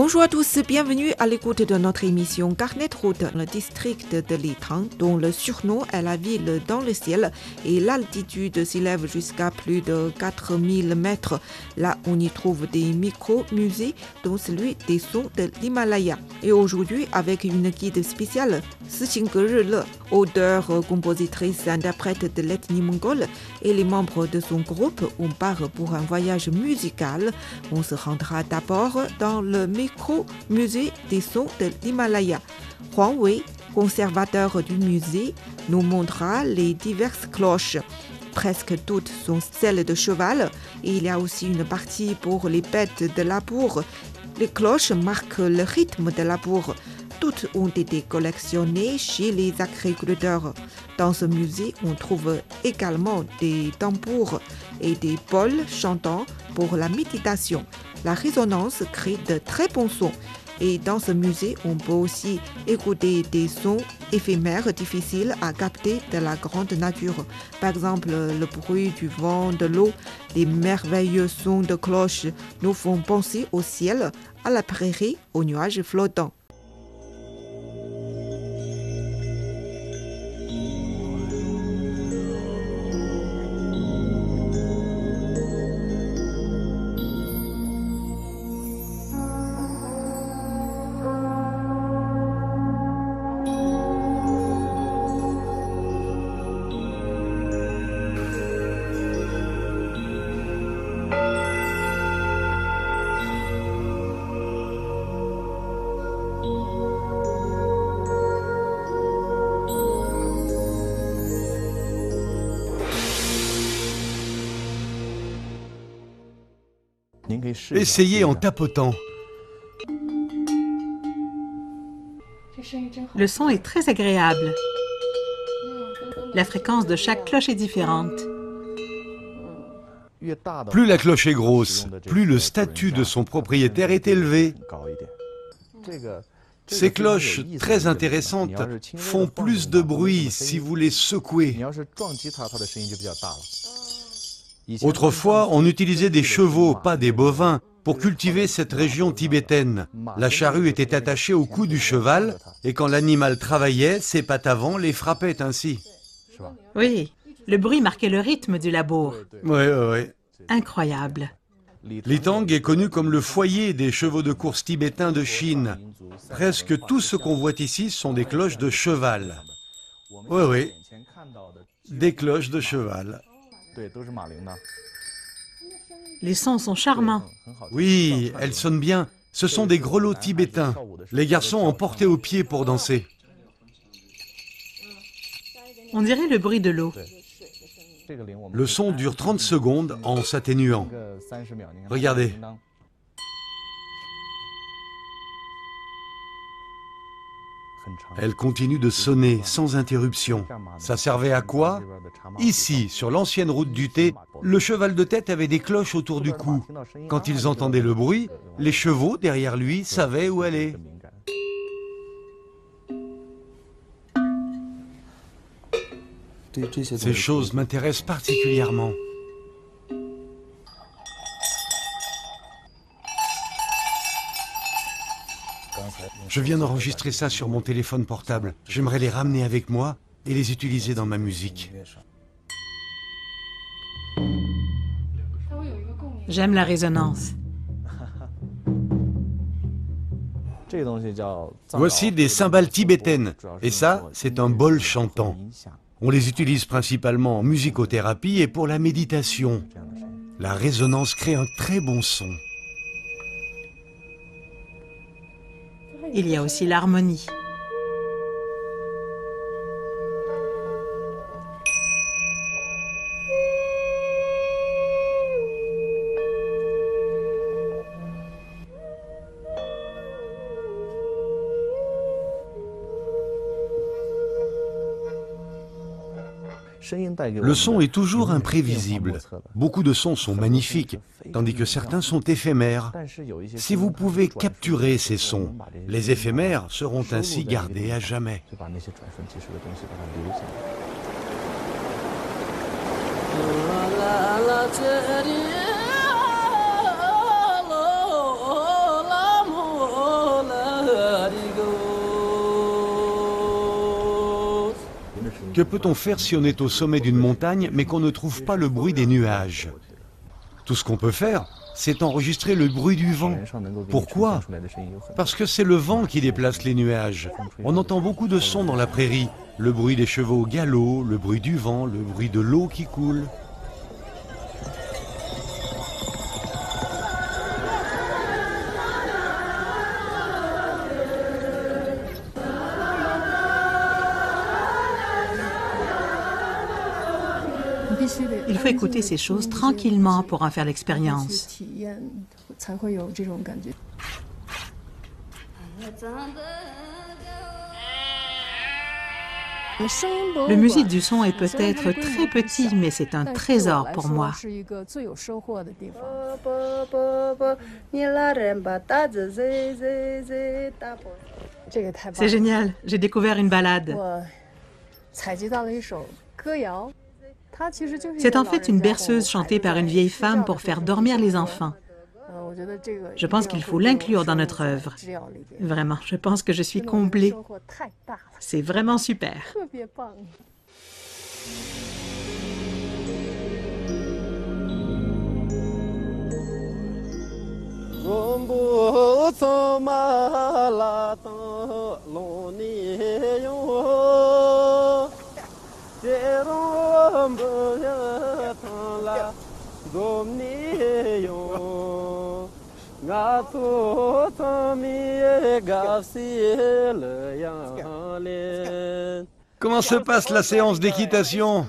Bonjour à tous, bienvenue à l'écoute de notre émission Carnet Route, le district de Litang, dont le surnom est la ville dans le ciel et l'altitude s'élève jusqu'à plus de 4000 mètres. Là, on y trouve des micro-musées, dont celui des sons de l'Himalaya. Et aujourd'hui, avec une guide spéciale, Sixing Le, auteur, compositrice, interprète de l'ethnie mongole, et les membres de son groupe, on part pour un voyage musical. On se rendra d'abord dans le micro-musée des sons de l'Himalaya. Huang Wei, conservateur du musée, nous montrera les diverses cloches. Presque toutes sont celles de cheval et il y a aussi une partie pour les bêtes de labour. Les cloches marquent le rythme de labour. Toutes ont été collectionnées chez les agriculteurs. Dans ce musée, on trouve également des tambours et des bols chantants pour la méditation. La résonance crée de très bons sons. Et dans ce musée, on peut aussi écouter des sons éphémères difficiles à capter de la grande nature. Par exemple, le bruit du vent, de l'eau, les merveilleux sons de cloches nous font penser au ciel, à la prairie, aux nuages flottants. Essayez en tapotant. Le son est très agréable. La fréquence de chaque cloche est différente. Plus la cloche est grosse, plus le statut de son propriétaire est élevé. Ces cloches, très intéressantes, font plus de bruit si vous les secouez. Autrefois, on utilisait des chevaux, pas des bovins, pour cultiver cette région tibétaine. La charrue était attachée au cou du cheval, et quand l'animal travaillait, ses pattes avant les frappaient ainsi. Oui, le bruit marquait le rythme du labour. Oui, oui, oui. Incroyable. Litang est connu comme le foyer des chevaux de course tibétains de Chine. Presque tout ce qu'on voit ici sont des cloches de cheval. Oui, oui, des cloches de cheval. Les sons sont charmants. Oui, elles sonnent bien. Ce sont des grelots tibétains. Les garçons en portaient au pied pour danser. On dirait le bruit de l'eau. Le son dure 30 secondes en s'atténuant. Regardez. Elle continue de sonner sans interruption. Ça servait à quoi? Ici, sur l'ancienne route du thé, le cheval de tête avait des cloches autour du cou. Quand ils entendaient le bruit, les chevaux derrière lui savaient où aller. Ces choses m'intéressent particulièrement. Je viens d'enregistrer ça sur mon téléphone portable. J'aimerais les ramener avec moi et les utiliser dans ma musique. J'aime la résonance. Voici des cymbales tibétaines. Et ça, c'est un bol chantant. On les utilise principalement en musicothérapie et pour la méditation. La résonance crée un très bon son. Il y a aussi l'harmonie. Le son est toujours imprévisible. Beaucoup de sons sont magnifiques, tandis que certains sont éphémères. Si vous pouvez capturer ces sons, les éphémères seront ainsi gardés à jamais. Que peut-on faire si on est au sommet d'une montagne mais qu'on ne trouve pas le bruit des nuages? Tout ce qu'on peut faire, c'est enregistrer le bruit du vent. Pourquoi? Parce que c'est le vent qui déplace les nuages. On entend beaucoup de sons dans la prairie. Le bruit des chevaux au galop, le bruit du vent, le bruit de l'eau qui coule. Il faut écouter ces choses tranquillement pour en faire l'expérience. Le musée du son est peut-être très petit, mais c'est un trésor pour moi. C'est génial, j'ai découvert une balade. C'est en fait une berceuse chantée par une vieille femme pour faire dormir les enfants. Je pense qu'il faut l'inclure dans notre œuvre. Vraiment, je pense que je suis comblée. C'est vraiment super. Comment se passe la séance d'équitation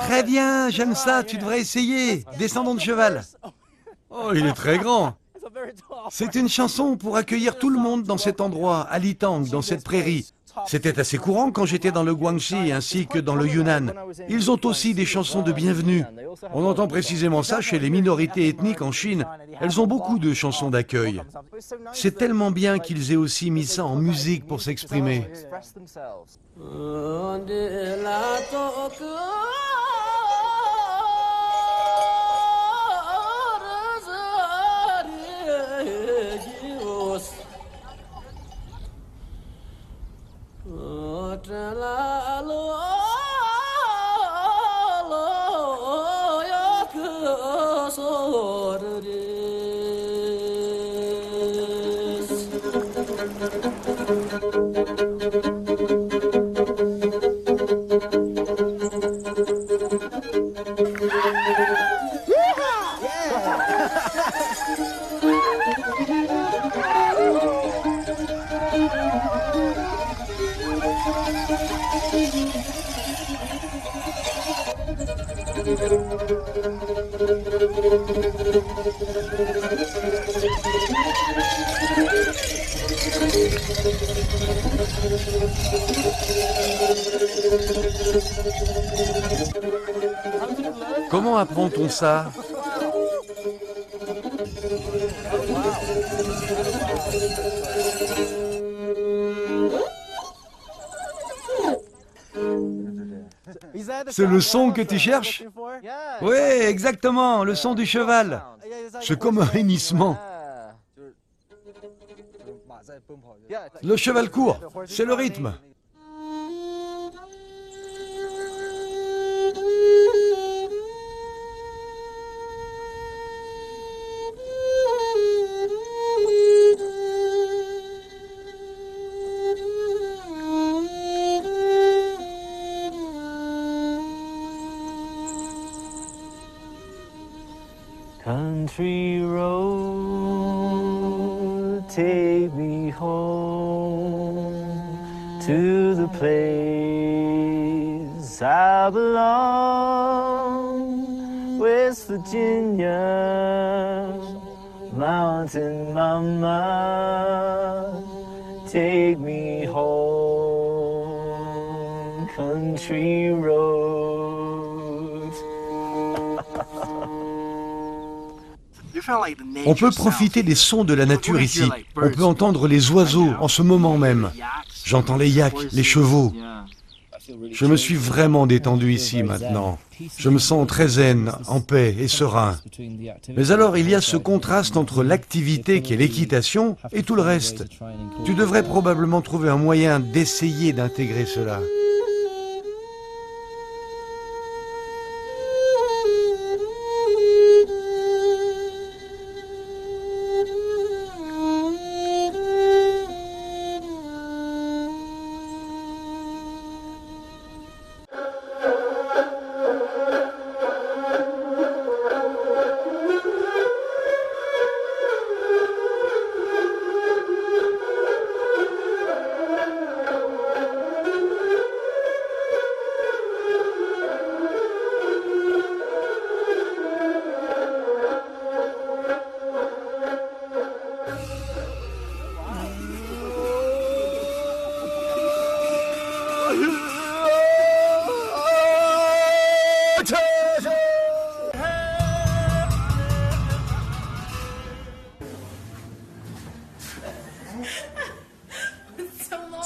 Très bien, j'aime ça, tu devrais essayer. Descendons de cheval. Oh, il est très grand. C'est une chanson pour accueillir tout le monde dans cet endroit, à Litang, dans cette prairie. C'était assez courant quand j'étais dans le Guangxi ainsi que dans le Yunnan. Ils ont aussi des chansons de bienvenue. On entend précisément ça chez les minorités ethniques en Chine. Elles ont beaucoup de chansons d'accueil. C'est tellement bien qu'ils aient aussi mis ça en musique pour s'exprimer. Oh, tra la, la. Comment apprend-on ça C'est le son que tu cherches? Oui, exactement, le son du cheval. C'est comme un hennissement. Le cheval court, c'est le rythme. On peut profiter des sons de la nature ici. On peut entendre les oiseaux en ce moment même. J'entends les yaks, les chevaux. Je me suis vraiment détendu ici maintenant. Je me sens très zen, en paix et serein. Mais alors il y a ce contraste entre l'activité qui est l'équitation et tout le reste. Tu devrais probablement trouver un moyen d'essayer d'intégrer cela.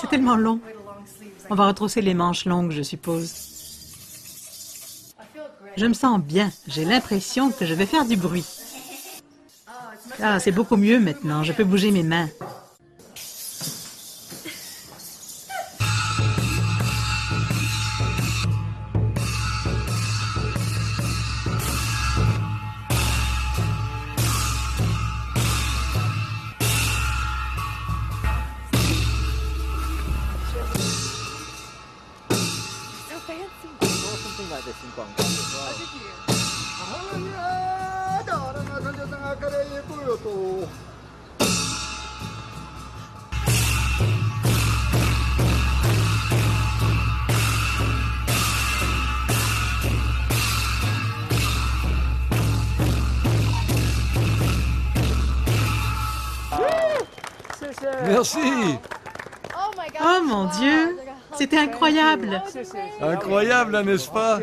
C'est tellement long. On va retrousser les manches longues, je suppose. Je me sens bien. J'ai l'impression que je vais faire du bruit. Ah, c'est beaucoup mieux maintenant. Je peux bouger mes mains. Merci. Oh mon Dieu, c'était incroyable. Incroyable, n'est-ce pas?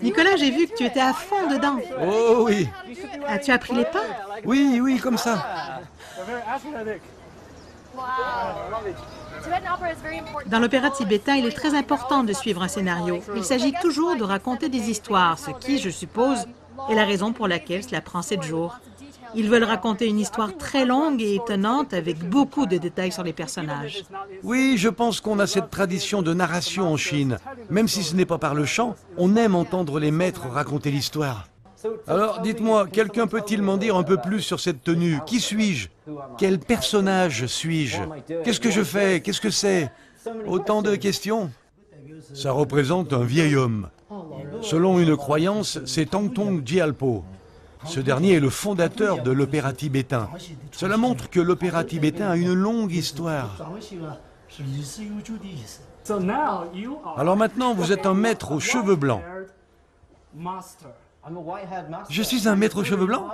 Nicolas, j'ai vu que tu étais à fond dedans. Oh oui. As-tu appris les pas? Oui, oui, comme ça. Dans l'opéra tibétain, il est très important de suivre un scénario. Il s'agit toujours de raconter des histoires, ce qui, je suppose, est la raison pour laquelle cela prend sept jours. Ils veulent raconter une histoire très longue et étonnante avec beaucoup de détails sur les personnages. Oui, je pense qu'on a cette tradition de narration en Chine. Même si ce n'est pas par le chant, on aime entendre les maîtres raconter l'histoire. Alors, dites-moi, quelqu'un peut-il m'en dire un peu plus sur cette tenue? Qui suis-je? Quel personnage suis-je? Qu'est-ce que je fais? Qu'est-ce que c'est? Autant de questions. Ça représente un vieil homme. Selon une croyance, c'est Tangtong Gyalpo. Ce dernier est le fondateur de l'opéra tibétain. Cela montre que l'opéra tibétain a une longue histoire. Alors maintenant, vous êtes un maître aux cheveux blancs. Je suis un maître aux cheveux blancs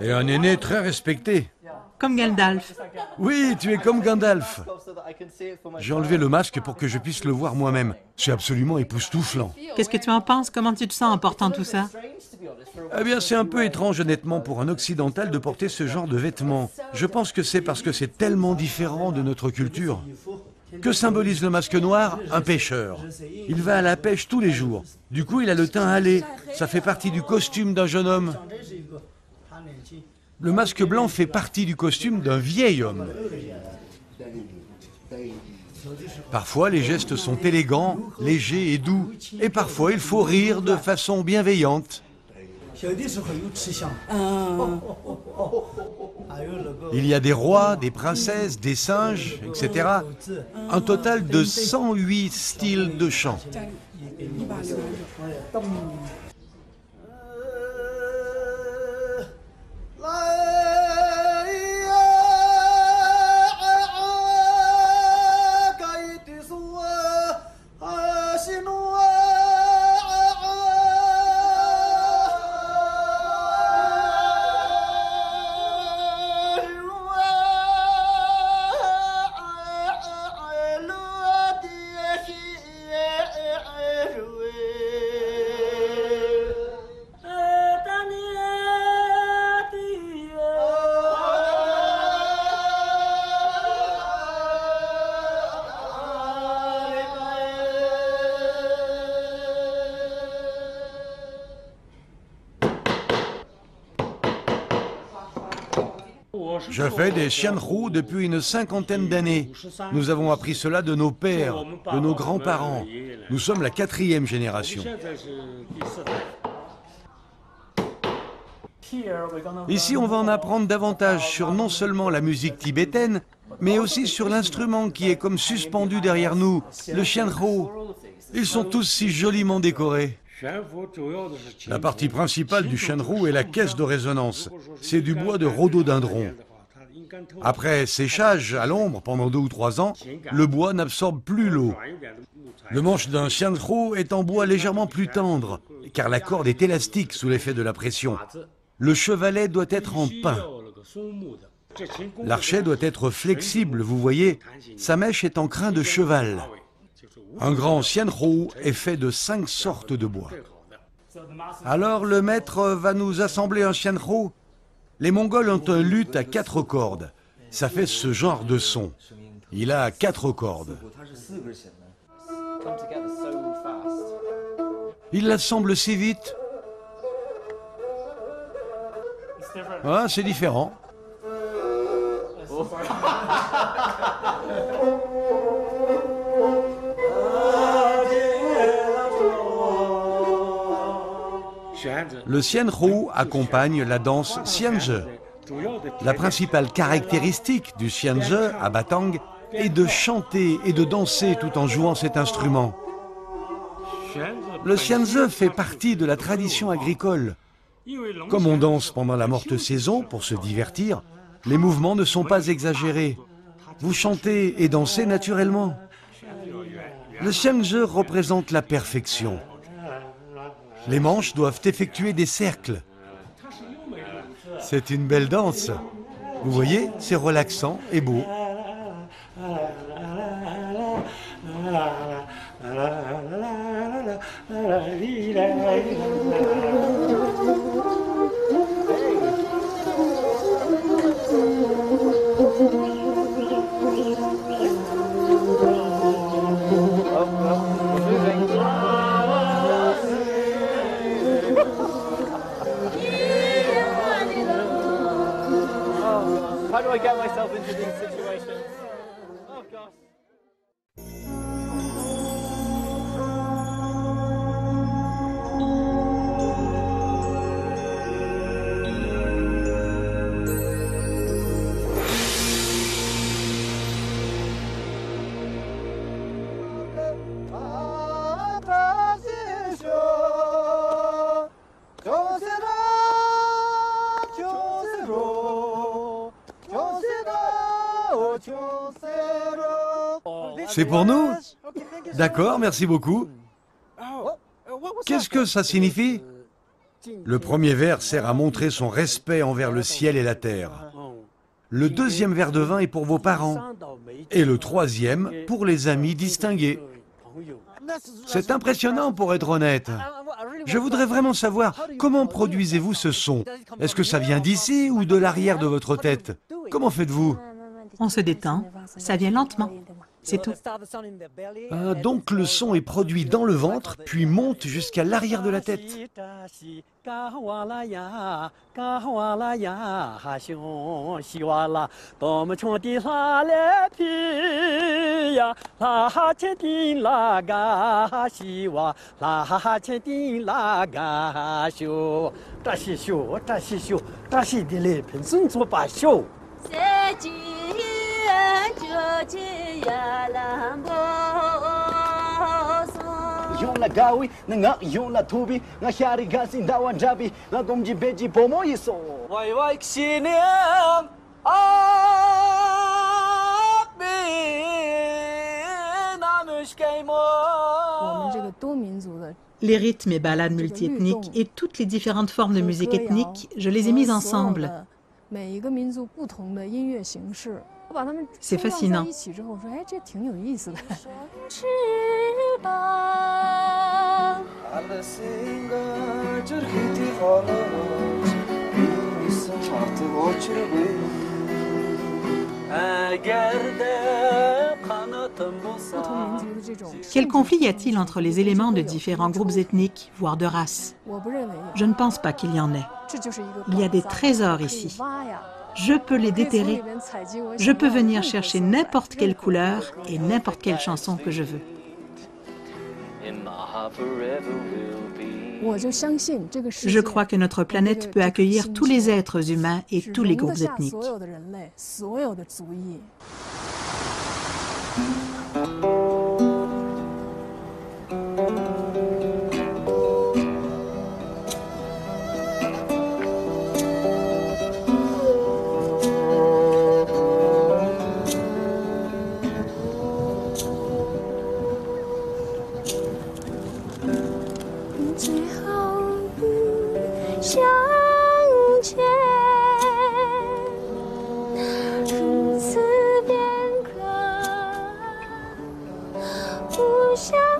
Et un aîné très respecté. Comme Gandalf. Oui, tu es comme Gandalf. J'ai enlevé le masque pour que je puisse le voir moi-même. C'est absolument époustouflant. Qu'est-ce que tu en penses? Comment tu te sens en portant tout ça? Eh bien, c'est un peu étrange, honnêtement, pour un occidental de porter ce genre de vêtements. Je pense que c'est parce que c'est tellement différent de notre culture. Que symbolise le masque noir Un pêcheur. Il va à la pêche tous les jours. Du coup, il a le teint hâlé. Ça fait partie du costume d'un jeune homme. Le masque blanc fait partie du costume d'un vieil homme. Parfois, les gestes sont élégants, légers et doux. Et parfois, il faut rire de façon bienveillante. Il y a des rois, des princesses, des singes, etc. Un total de 108 styles de chant. Je fais des xianhu depuis une cinquantaine d'années. Nous avons appris cela de nos pères, de nos grands-parents. Nous sommes la quatrième génération. Ici, on va en apprendre davantage sur non seulement la musique tibétaine, mais aussi sur l'instrument qui est comme suspendu derrière nous, le xianhu. Ils sont tous si joliment décorés. La partie principale du xianhu est la caisse de résonance. C'est du bois de rhododendron. Après séchage à l'ombre pendant deux ou trois ans, le bois n'absorbe plus l'eau. Le manche d'un xianhu est en bois légèrement plus tendre, car la corde est élastique sous l'effet de la pression. Le chevalet doit être en pin. L'archet doit être flexible, vous voyez, sa mèche est en crin de cheval. Un grand xianhu est fait de cinq sortes de bois. Alors le maître va nous assembler un xianhu. Les Mongols ont un luth à quatre cordes. Ça fait ce genre de son. Il a quatre cordes. Il l'assemble si vite. Ah, c'est différent. Le xianhu accompagne la danse xianzhe. La principale caractéristique du xianzhe à Batang est de chanter et de danser tout en jouant cet instrument. Le xianzhe fait partie de la tradition agricole. Comme on danse pendant la morte saison pour se divertir, les mouvements ne sont pas exagérés. Vous chantez et dansez naturellement. Le xianzhe représente la perfection. Les manches doivent effectuer des cercles. C'est une belle danse. Vous voyez, c'est relaxant et beau. C'est pour nous D'accord, merci beaucoup. Qu'est-ce que ça signifie? Le premier verre sert à montrer son respect envers le ciel et la terre. Le deuxième verre de vin est pour vos parents. Et le troisième pour les amis distingués. C'est impressionnant pour être honnête. Je voudrais vraiment savoir comment produisez-vous ce son? Est-ce que ça vient d'ici ou de l'arrière de votre tête? Comment faites-vous? On se détend, ça vient lentement. C'est tout. Ah, donc le son est produit dans le ventre, puis monte jusqu'à l'arrière de la tête. Les rythmes et ballades multiethniques et toutes les différentes formes de musique ethnique, je les ai mises ensemble. C'est fascinant. Quel conflit y a-t-il entre les éléments de différents groupes ethniques, voire de races Je ne pense pas qu'il y en ait. Il y a des trésors ici. Je peux les déterrer. Je peux venir chercher n'importe quelle couleur et n'importe quelle chanson que je veux. Je crois que notre planète peut accueillir tous les êtres humains et tous les groupes ethniques. C'était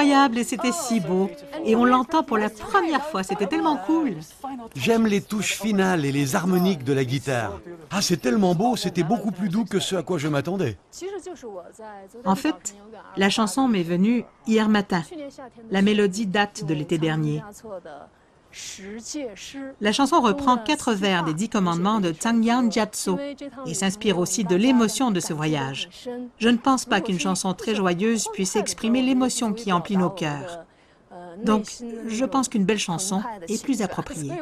incroyable et c'était si beau. Et on l'entend pour la première fois. C'était tellement cool. J'aime les touches finales et les harmoniques de la guitare. Ah, c'est tellement beau, c'était beaucoup plus doux que ce à quoi je m'attendais. En fait, la chanson m'est venue hier matin. La mélodie date de l'été dernier. La chanson reprend quatre vers des dix commandements de Yang Jiatsu et s'inspire aussi de l'émotion de ce voyage. Je ne pense pas qu'une chanson très joyeuse puisse exprimer l'émotion qui emplit nos cœurs. Donc, je pense qu'une belle chanson est plus appropriée.